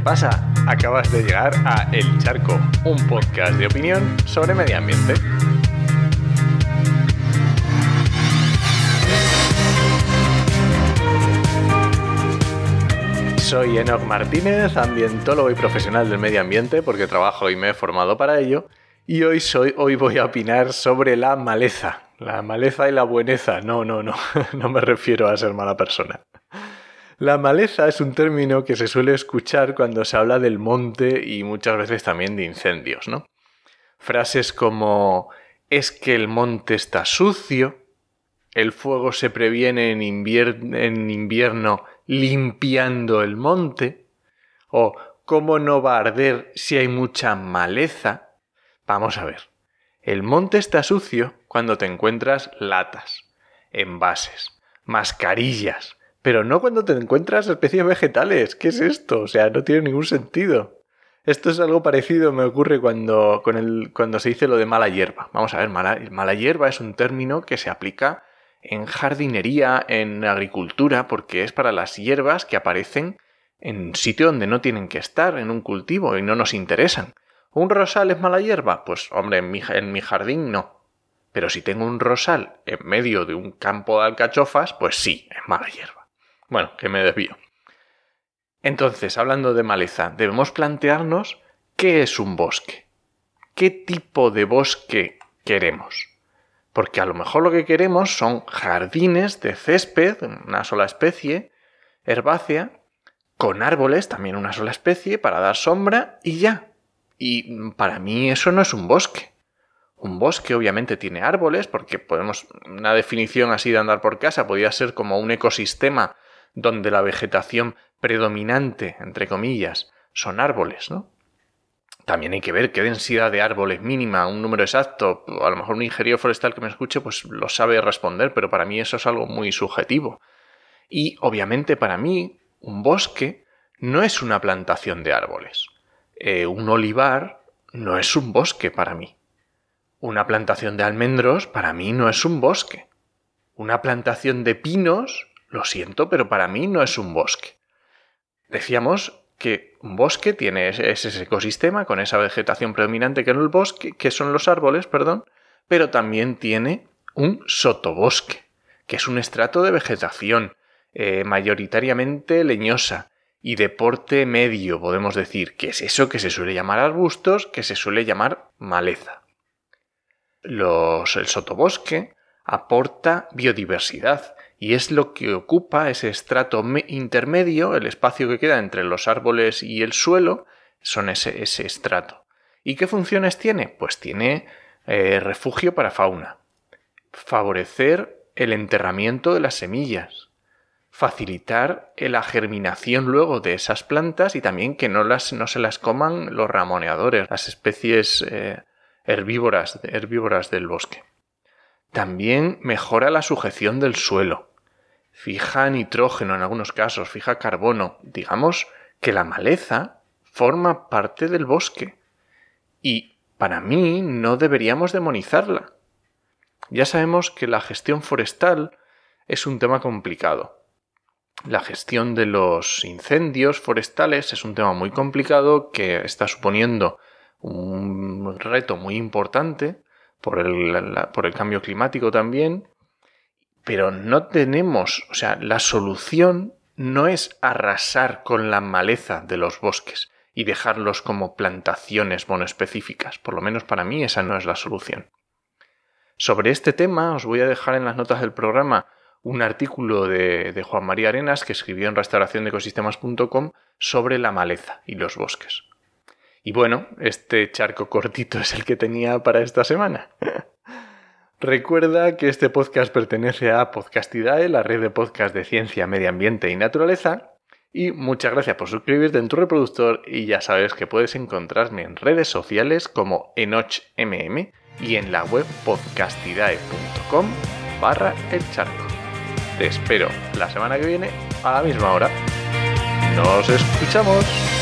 pasa? Acabas de llegar a El Charco, un podcast de opinión sobre medio ambiente. Soy Enoch Martínez, ambientólogo y profesional del medio ambiente, porque trabajo y me he formado para ello. Y hoy, soy, hoy voy a opinar sobre la maleza. La maleza y la bueneza. No, no, no. No me refiero a ser mala persona. La maleza es un término que se suele escuchar cuando se habla del monte y muchas veces también de incendios, ¿no? Frases como es que el monte está sucio, el fuego se previene en, en invierno limpiando el monte, o cómo no va a arder si hay mucha maleza. Vamos a ver, el monte está sucio cuando te encuentras latas, envases, mascarillas, pero no cuando te encuentras especies vegetales. ¿Qué es esto? O sea, no tiene ningún sentido. Esto es algo parecido, me ocurre cuando, con el, cuando se dice lo de mala hierba. Vamos a ver, mala, mala hierba es un término que se aplica en jardinería, en agricultura, porque es para las hierbas que aparecen en sitio donde no tienen que estar, en un cultivo, y no nos interesan. ¿Un rosal es mala hierba? Pues hombre, en mi, en mi jardín no. Pero si tengo un rosal en medio de un campo de alcachofas, pues sí, es mala hierba. Bueno, que me desvío. Entonces, hablando de maleza, debemos plantearnos qué es un bosque. ¿Qué tipo de bosque queremos? Porque a lo mejor lo que queremos son jardines de césped, una sola especie, herbácea, con árboles, también una sola especie, para dar sombra y ya. Y para mí eso no es un bosque. Un bosque obviamente tiene árboles, porque podemos, una definición así de andar por casa podría ser como un ecosistema donde la vegetación predominante, entre comillas, son árboles, ¿no? También hay que ver qué densidad de árboles mínima, un número exacto. A lo mejor un ingeniero forestal que me escuche pues lo sabe responder, pero para mí eso es algo muy subjetivo. Y obviamente para mí un bosque no es una plantación de árboles. Eh, un olivar no es un bosque para mí. Una plantación de almendros para mí no es un bosque. Una plantación de pinos lo siento, pero para mí no es un bosque. Decíamos que un bosque tiene ese ecosistema con esa vegetación predominante que en el bosque, que son los árboles, perdón, pero también tiene un sotobosque, que es un estrato de vegetación eh, mayoritariamente leñosa y de porte medio, podemos decir, que es eso que se suele llamar arbustos, que se suele llamar maleza. Los, el sotobosque aporta biodiversidad, y es lo que ocupa ese estrato intermedio, el espacio que queda entre los árboles y el suelo, son ese, ese estrato. ¿Y qué funciones tiene? Pues tiene eh, refugio para fauna, favorecer el enterramiento de las semillas, facilitar la germinación luego de esas plantas y también que no, las, no se las coman los ramoneadores, las especies eh, herbívoras, herbívoras del bosque. También mejora la sujeción del suelo. Fija nitrógeno en algunos casos, fija carbono. Digamos que la maleza forma parte del bosque. Y para mí no deberíamos demonizarla. Ya sabemos que la gestión forestal es un tema complicado. La gestión de los incendios forestales es un tema muy complicado que está suponiendo un reto muy importante por el, por el cambio climático también, pero no tenemos, o sea, la solución no es arrasar con la maleza de los bosques y dejarlos como plantaciones monoespecíficas. Por lo menos para mí esa no es la solución. Sobre este tema os voy a dejar en las notas del programa un artículo de, de Juan María Arenas que escribió en restauraciondeecosistemas.com sobre la maleza y los bosques. Y bueno, este charco cortito es el que tenía para esta semana. Recuerda que este podcast pertenece a Podcastidae, la red de podcast de ciencia, medio ambiente y naturaleza. Y muchas gracias por suscribirte en tu reproductor y ya sabes que puedes encontrarme en redes sociales como enochmm y en la web podcastidae.com barra el charco. Te espero la semana que viene a la misma hora. ¡Nos escuchamos!